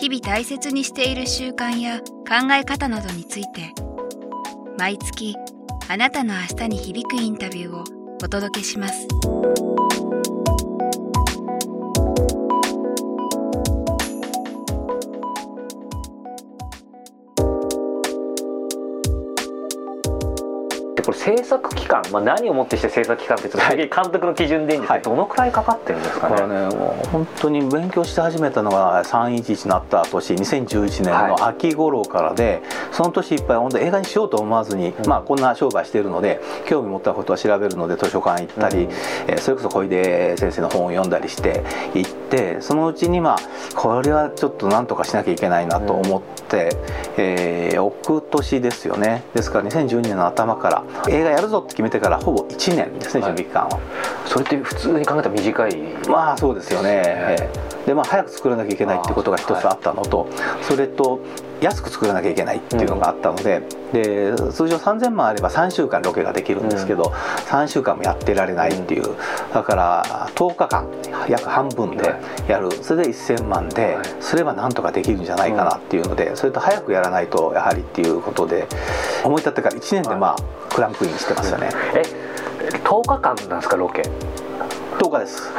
日々大切にしている習慣や考え方などについて毎月あなたの明日に響くインタビューをお届けします。制作期間、まあ、何をもってして制作期間ってはい、監督の基準でいいんですけど、はい、どのくらいかかってるんですかね？これねもう本当に勉強し始めたのが311になった年2011年の秋頃からで、はい、その年いっぱい本当映画にしようと思わずに、うん、まあこんな商売してるので興味持ったことは調べるので図書館行ったり、うん、えー、それこそ小出先生の本を読んだりして行ってそのうちにまあこれはちょっと何とかしなきゃいけないなと思って、うん、えー、翌年ですよね。ですから2012年の頭から映画やるぞって決めてからほぼ1年ですね準備期間は。それって普通に考えたら短いまあそうですよね、えー、でまあ早く作らなきゃいけないってことが一つあったのと、それと安く作らなきゃいけないっていうのがあったのでうん、で通常3000万あれば3週間ロケができるんですけど、うん、3週間もやってられないっていう、だから10日間約半分でやる。それで1000万ですればなんとかできるんじゃないかなっていうのでそれと早くやらないとやはりっていうことで思い立ってから1年でまあクランクインしてますよね。え10日間なんですかロケ？10日です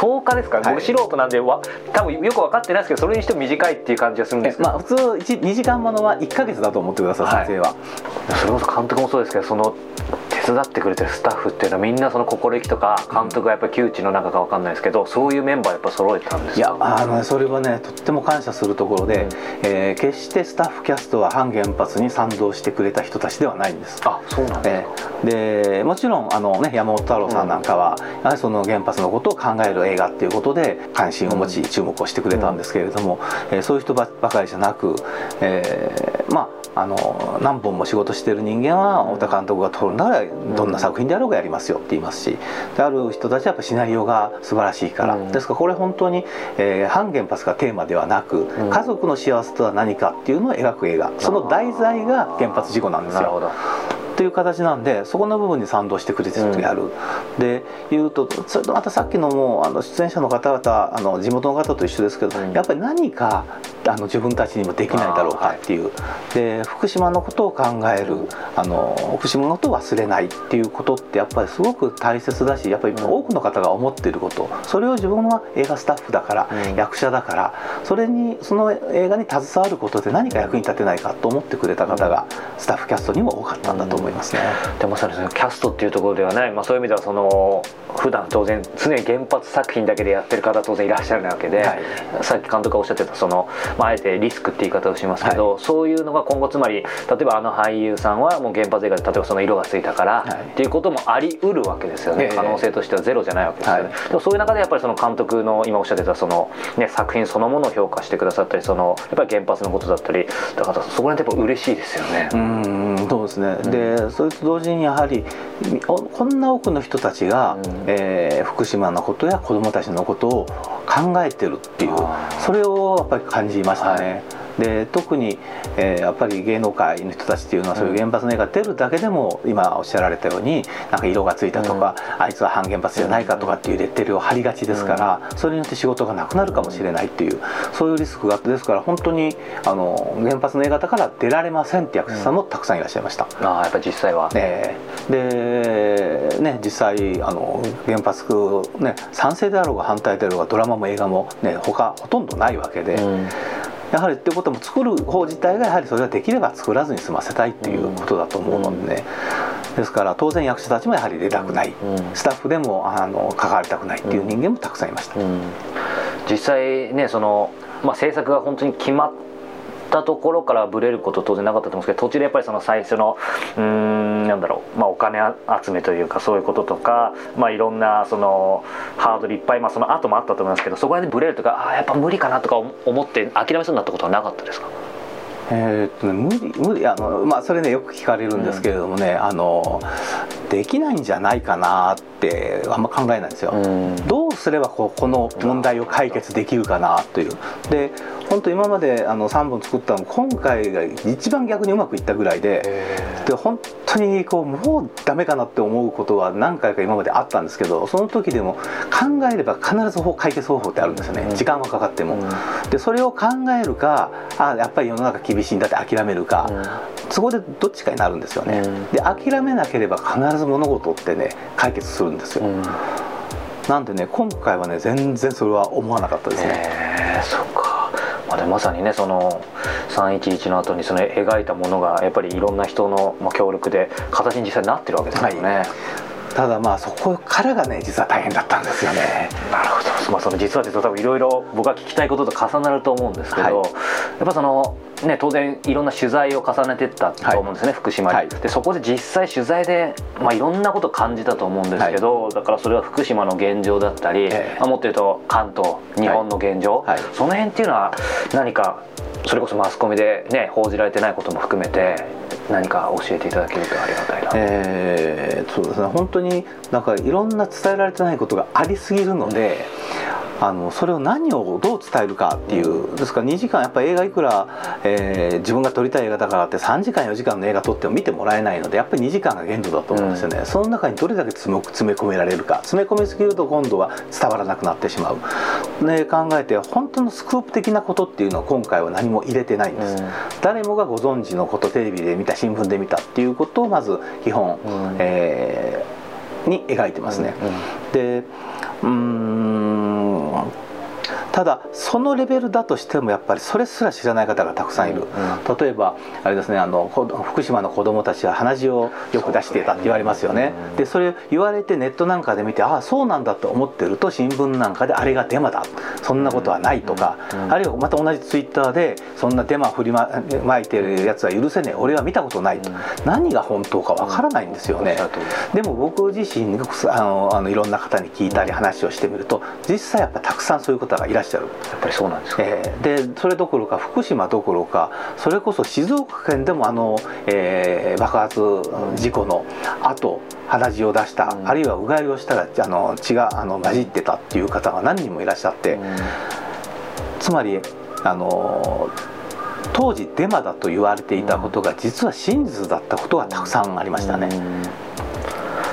10日ですか、はい、僕素人なんでわ多分よく分かってないですけどそれにしても短いっていう感じがするんですまあ普通2時間ものは1か月だと思ってください、撮影は。それこそ監督もそうですけどその手伝ってくれてるスタッフっていうのはみんなその心意気とか監督がやっぱり窮地の中か分かんないですけどそういうメンバーやっぱ揃えたんですいやあの、ね、それはねとっても感謝するところで、うん、えー、決してスタッフキャストは反原発に賛同してくれた人たちではないんです。あそうなんですえー、でもちろんあの、ね、山本太郎さんなんかは、うん、やはりその原発のことを考える映画っていうことで関心を持ち注目をしてくれたんですけれども、うん、えー、そういう人ばかりじゃなく、えー、まああの何本も仕事してる人間は太田監督が撮るならどんな作品であろうがやりますよって言いますしである人たちはやっぱシナリオが素晴らしいから、うん、ですからこれ本当に、えー、反原発がテーマではなく、うん、家族の幸せとは何かっていうのを描く映画。その題材が原発事故なんですよ。という形なんでそこの部分に賛同してくれてるやる、うん、でいうとそれとまたさっきのもうあの出演者の方々あの地元の方と一緒ですけど、うん、やっぱり何かあの自分たちにもできないだろうかっていう、はい、で福島のことを考えるあの福島のことを忘れないっていうことってやっぱりすごく大切だしやっぱり多くの方が思っていること。それを自分は映画スタッフだから、うん、役者だからそれにその映画に携わることで何か役に立てないかと思ってくれた方がスタッフキャストにも多かったんだと思いますね。でもそれキャストっていうところではない、まあ、そういう意味ではその普段当然常に原発作品だけでやってる方当然いらっしゃるわけで、はい、さっき監督がおっしゃってたその、まあ、あえてリスクって言い方をしますけど、はい、そういうのが今後つまり例えばあの俳優さんはもう原発映画で例えばその色がついたから、はい、っていうこともありうるわけですよね、可能性としてはゼロじゃないわけですよね、でもそういう中でやっぱりその監督の今おっしゃってたその、ね、作品そのものを評価してくださったりそのやっぱり原発のことだったりだからそこら辺ってやっぱ嬉しいですよね。うんそうですね、うん、でそれと同時にやはりこんな多くの人たちが、うん、えー、福島のことや子どもたちのことを考えてるっていうそれをやっぱり感じましたね。はいで特に、えー、やっぱり芸能界の人たちっていうのはそういう原発の絵が出るだけでも、今おっしゃられたようになんか色がついたとか、あいつは反原発じゃないかとかっていうレッテルを貼りがちですから、それによって仕事がなくなるかもしれないっていうそういうリスクがあってですから本当にあの原発の映画だから出られませんって役者さんもたくさんいらっしゃいました。あやっぱ実際は、ね、でね実際あの原発ね賛成であろうが反対であろうがドラマも映画もね他ほとんどないわけで。うんやはりっていうことも作る方自体がやはりそれができれば作らずに済ませたいっていうことだと思うのでね、ですから当然役者たちもやはり出たくない、スタッフでもあの関わりたくないっていう人間もたくさんいました。実際ねその、まあ、制作が本当に決まったところからブレること当然なかったと思うんですけど途中でやっぱりその最初のうーんなんだろう、まあ、お金集めというかそういうこととか、まあ、いろんなそのハードルいっぱい、まあ、その後もあったと思いますけどそこら辺でブレるとかああやっぱ無理かなとか思って諦めそうになったことはなかったですか？えー、っとね、無理無理あの、まあ、それねよく聞かれるんですけれどもね、うん、あのできないんじゃないかなってあんま考えないんですよ。うん、どうすればここの問題を解決できるかなという。で本当今まであの3本作ったの今回が一番逆にうまくいったぐらいでで本当にこうもうダメかなって思うことは何回か今まであったんですけどその時でも考えれば必ず解決方法ってあるんですよね時間はかかっても。でそれを考えるかあやっぱり世の中厳しいんだって諦めるか、そこでどっちかになるんですよね。で諦めなければ必ず物事ってね解決するんですよ。なんでね今回はね全然それは思わなかったですね。えー、そっかまあ、でまさにねその311の後にその描いたものがやっぱりいろんな人の協力で形に実際になってるわけですよね。はいただまあそこからがね実は大変だったんですよね。なるまあ、その実は実は多分いろいろ僕が聞きたいことと重なると思うんですけど、はい、やっぱそのね当然いろんな取材を重ねてったと思うんですね、はい、福島に、はい、でそこで実際取材で、まあ、いろんなことを感じたと思うんですけど、だからそれは福島の現状だったり、あ、もっと言うと関東日本の現状、その辺っていうのは何かそれこそマスコミでね報じられてないことも含めて何か教えていただけるとありがたいな、えー、そうですね。本当になんかいろんな伝えられてないことがありすぎるのであのそれを何をどう伝えるかっていうですから2時間やっぱり映画いくら、えー、自分が撮りたい映画だからって3時間4時間の映画撮っても見てもらえないのでやっぱり2時間が限度だと思うんですよね、うん、その中にどれだけ詰め込められるか。詰め込みすぎると今度は伝わらなくなってしまう、ね、考えて本当のスクープ的なことっていうのは今回は何も入れてないんです、うん、誰もがご存知のことテレビで見た新聞で見たっていうことをまず基本、うん、えー、に描いてますね、でうんただそのレベルだとしてもやっぱりそれすら知らない方がたくさんいる、うん、例えばあれですねあの福島の子どもたちは鼻血をよく出していたって言われますよね、でそれ言われてネットなんかで見てああそうなんだと思ってると新聞なんかであれがデマだ。そんなことはないとか、あるいはまた同じツイッターでそんなデマ振りまいてるやつは許せねえ。俺は見たことないと、何が本当かわからないんですよね、でも僕自身あのあのいろんな方に聞いたり話をしてみると実際やっぱたくさんそういう方がいらっしゃるやっぱりそうなんですか、えー、でそれどころか福島どころかそれこそ静岡県でもあの、えー、爆発事故の後鼻血を出した、うん、あるいはうがいをしたらあの血があの混じってたっていう方が何人もいらっしゃって、うん、つまりあの当時デマだと言われていたことが実は真実だったことがたくさんありましたね。うん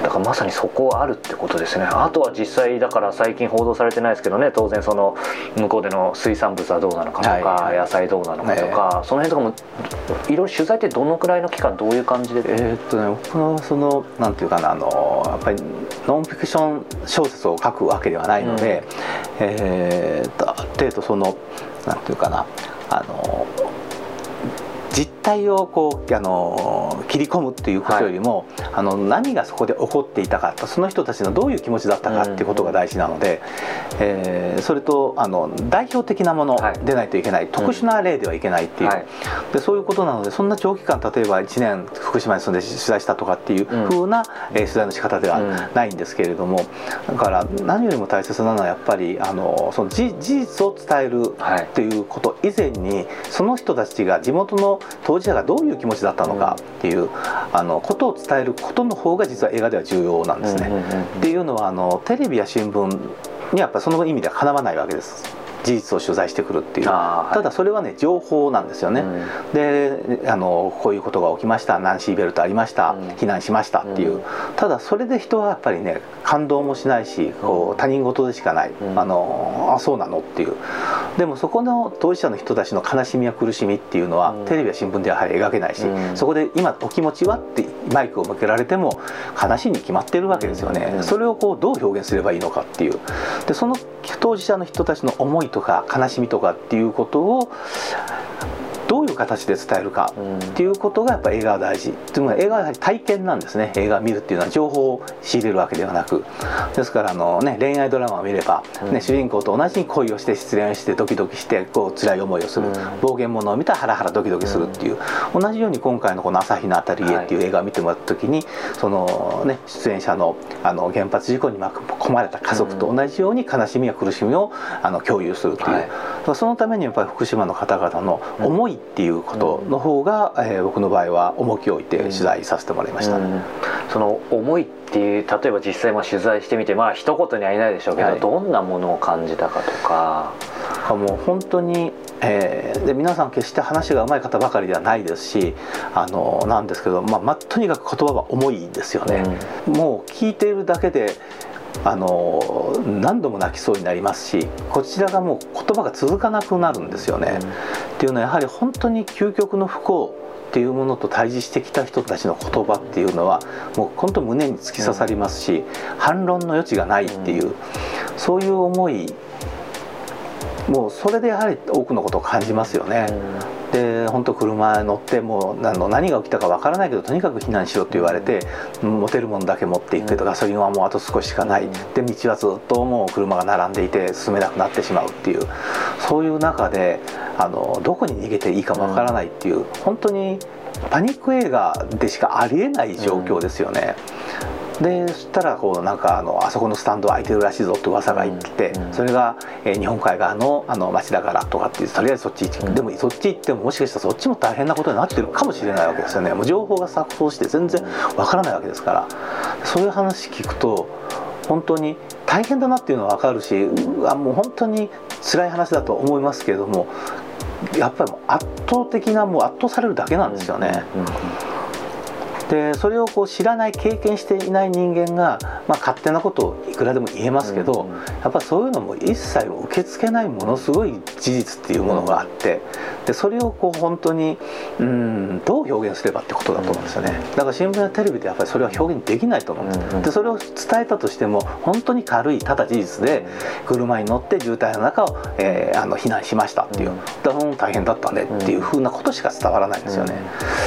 だからまさにそこあるってことですね。あとは実際だから最近報道されてないですけどね。当然その向こうでの水産物はどうなのかとか、はい、野菜どうなのかとか、その辺とかもいろいろ取材ってどのくらいの期間どういう感じで？えー、っとね僕のそのなんていうかなあのやっぱりノンフィクション小説を書くわけではないので、うん、えー、っとある程度そのなんていうかなあの実態をこうあの切り込むっていうことよりも、はい、あの何がそこで起こっていたかその人たちのどういう気持ちだったかっていうことが大事なので、うん、えー、それとあの代表的なものでないといけない、はい、特殊な例ではいけないっていう、うん、でそういうことなのでそんな長期間例えば1年福島に住んで取材したとかっていうふうな、うん、えー、取材の仕方ではないんですけれども、だから何よりも大切なのはやっぱりあのその事実を伝えるっていうこと以前に、その人たちが地元の当事者がどういう気持ちだったのかっていう、あのことを伝えることの方が実は映画では重要なんですね。っていうのはあのテレビや新聞にやっぱその意味ではかなわないわけです。事実を取材してくるっていう、はい、ただそれはね情報なんですよね、うん、であのこういうことが起きました。ナンシーベルトありました、うん、避難しましたっていう、うん、ただそれで人はやっぱりね感動もしないしこう他人事でしかない、あのあそうなのっていう。でもそこの当事者の人たちの悲しみや苦しみっていうのは、テレビや新聞ではやはり描けないし、そこで今お気持ちはってマイクを向けられても悲しいに決まってるわけですよね、それをこうどう表現すればいいのかっていう。でその当事者の人たちの思いとか悲しみとかっていうことをどういう形で伝えるかっていうことがやっぱ映画は大事。っていうのは映画は体験なんですね。映画を見るっていうのは情報を仕入れるわけではなく。ですからあの、ね、恋愛ドラマを見れば、ね、主人公と同じに恋をして失恋してドキドキしてこう辛い思いをする。暴言者を見たらハラハラドキドキするっていう。同じように今回のこの「朝日のあたりへ」っていう映画を見てもらった時にその、ね、出演者のあの原発事故に巻き込まれた家族と同じように悲しみや苦しみをあの共有するっていう、はい、そのためにやっぱり福島の方々の思いっていうことの方が、えー、僕の場合は重きを置いて取材させてもらいました、ね、その思いっていう例えば実際も取材してみてまあ一言にはいないでしょうけど、はい、どんなものを感じたかとか。もう本当に、えー、で皆さん決して話がうまい方ばかりではないですしあのなんですけど、まあ、まあ、とにかく言葉は重いですよね、うん、もう聞いているだけであの何度も泣きそうになりますしこちらがもう言葉が続かなくなるんですよね。うん、っていうのはやはり本当に究極の不幸っていうものと対峙してきた人たちの言葉っていうのはもう本当胸に突き刺さりますし、うん、反論の余地がないっていう、そういう思いもうそれでやはり多くのことを感じますよね。で本当車乗ってもう何が起きたかわからないけどとにかく避難しろって言われて持てるものだけ持っていくけどガソリンはもうあと少ししかないで道はずっともう車が並んでいて進めなくなってしまうっていうそういう中であのどこに逃げていいかわからないっていう本当にパニック映画でしかありえない状況ですよね。でそしたらこうなんかあのあそこのスタンド空いてるらしいぞって噂が言ってて、それが、えー、日本海側のあの町だからとかってとりあえずそっち行って、でもそっち行ってももしかしたらそっちも大変なことになってるかもしれないわけですよね。もう情報が錯綜して全然わからないわけですから。そういう話聞くと本当に大変だなっていうのは分かるしうわもう本当に辛い話だと思いますけれどもやっぱりもう圧倒的なもう圧倒されるだけなんですよね。うんうんでそれをこう知らない経験していない人間が、まあ、勝手なことをいくらでも言えますけど、うん、やっぱそういうのも一切受け付けないものすごい事実っていうものがあってでそれをこう本当にうんどう表現すればってことだと思うんですよね。だから新聞やテレビでやっぱりそれは表現できないと思うんです、うん、でそれを伝えたとしても本当に軽いただ事実で車に乗って渋滞の中を、えー、あの避難しましたっていう、うん、大変だったねっていうふうなことしか伝わらないんですよね。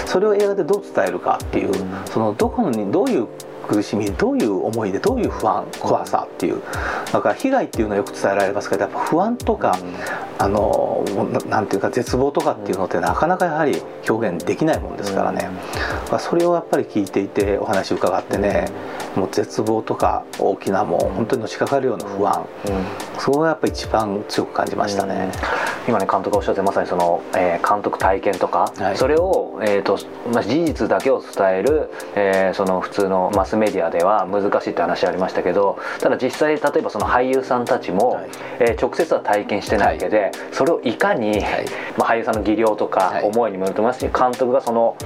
それを映画でどう伝えるかっていうそのどこにどういう苦しみどういう思いでどういう不安怖さっていうだから被害っていうのはよく伝えられますけどやっぱ不安とか、あのなんていうか絶望とかっていうのってなかなかやはり表現できないもんですからね、うん、それをやっぱり聞いていてお話伺ってね、もう絶望とか大きなもう本当にのしかかるような不安、うん、そこがやっぱ一番強く感じましたね。今ね監督がおっしゃってまさにその、えー、監督体験とか、はい、それを、えーとまあ、事実だけを伝える、えー、その普通のマスメディアでは難しいって話ありましたけどただ実際例えばその俳優さんたちも、はい、えー、直接は体験してないわけで、はい、それをいかに、まあ、俳優さんの技量とか思いにもよると思いますし監督がその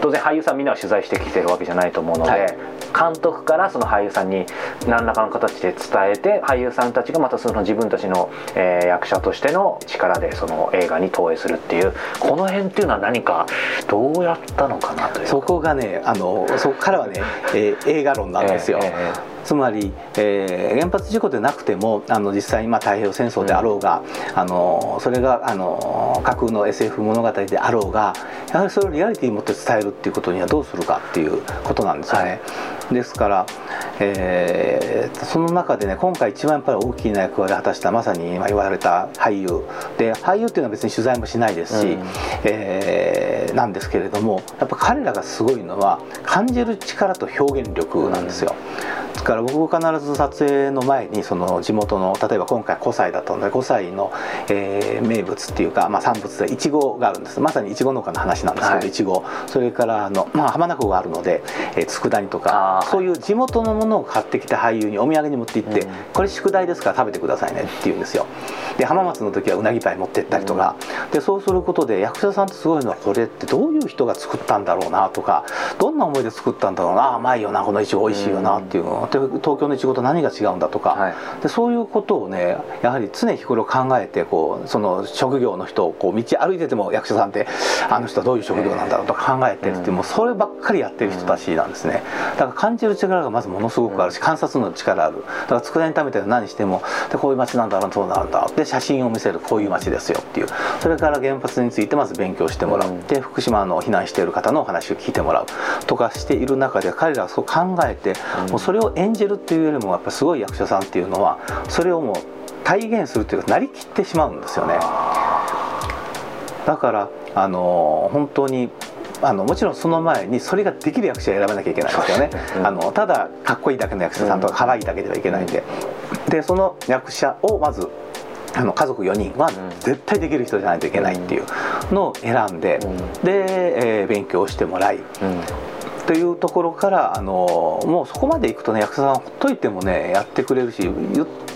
当然俳優さんみんなは取材してきてるわけじゃないと思うので。監督からその俳優さんに何らかの形で伝えて俳優さんたちがまたその自分たちの、えー、役者としての力でその映画に投影するっていうこの辺っていうのは何かどうやったのかなというそこがねあのそこからはね、えー、映画論なんですよ。えーえーつまり、えー、原発事故でなくてもあの実際にまあ太平洋戦争であろうが、うん、あのそれがあの架空の SF 物語であろうがやはりそれをリアリティに持って伝えるっていうことにはどうするかっていうことなんですよね。はい、ですから、えー、その中でね今回一番やっぱり大きな役割を果たしたまさに今言われた俳優。で俳優っていうのは別に取材もしないですし、うん、えー、なんですけれどもやっぱ彼らがすごいのは感じる力と表現力なんですよ。うんですから僕必ず撮影の前にその地元の例えば今回5歳だったので5歳の、えー、名物っていうか、まあ、産物でいちごがあるんです。まさにいちご農家の話なんですけど、い。ちごそれからあの、まあ、浜名湖があるので、えー、佃煮とかそういう地元のものを買ってきた俳優にお土産に持って行って、うん、これ宿題ですから食べてくださいねって言うんですよ。で浜松の時はうなぎパイ持ってったりとか、うん、でそうすることで役者さんってすごいのはこれってどういう人が作ったんだろうなとかどんな思いで作ったんだろうな甘いよなこのいちご美味しいよなっていうのを東京のいちごと何が違うんだとか、はい、でそういうことをねやはり常日頃考えてこうその職業の人をこう道歩いてても役者さんってあの人はどういう職業なんだろうと考えてるって、もうそればっかりやってる人たちなんですね。だから感じる力がまずものすごくあるし観察の力ある。だから佃煮食べて何してもでこういう街なんだろうそうなんだ。で写真を見せるこういう街ですよっていう。それから原発についてまず勉強してもらう、で福島の避難している方のお話を聞いてもらう。とかしている中で彼らはそう考えて、もうそれを演じるっていうよりもやっぱすごい役者さんっていうのはそれをもう体現するというかなりきってしまうんですよね。だからあの本当にあのもちろんその前にそれができる役者を選ばなきゃいけないんですよね、うん、あのただかっこいいだけの役者さんとか可愛いだけではいけないんで、でその役者をまずあの家族4人は絶対できる人じゃないといけないっていうのを選んで、で、えー、勉強してもらい、というところからあのもうそこまでいくとね役者さんほっといてもねやってくれるし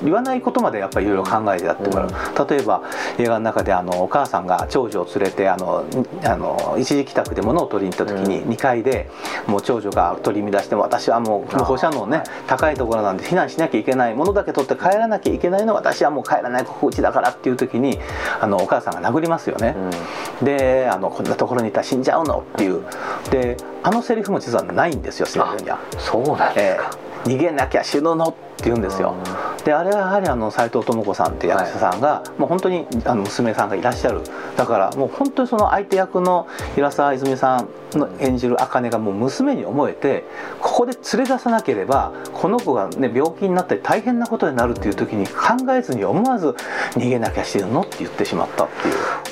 言わないことまでやっぱりいろいろ考えてやってもらう、うん、例えば映画の中であのお母さんが長女を連れてあのあの一時帰宅で物を取りに行った時に2階でもう長女が取り乱しても私はもう放射能ね高いところなんで避難しなきゃいけないものだけ取って帰らなきゃいけないの私はもう帰らないここうちだからっていう時にあのお母さんが殴りますよね、うん、であのこんなところにいたら死んじゃうのっていう。であのセリフも実はないんですよには。そうなんですか、えー、逃げなきゃ死ぬのって言うんですよ。であれはやはりあの斎藤智子さんって役者さんが、はい、もう本当にあの娘さんがいらっしゃる。だからもう本当にその相手役の平沢泉さんの演じる茜がもう娘に思えてここで連れ出さなければこの子が、ね、病気になって大変なことになるっていう時に考えずに思わず逃げなきゃ死ぬのって言ってしまったっていう。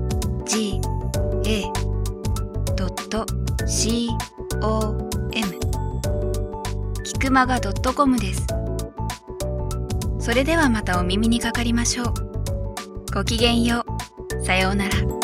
キクマガ .com です。それではまたお耳にかかりましょう。ごきげんよう。さようなら。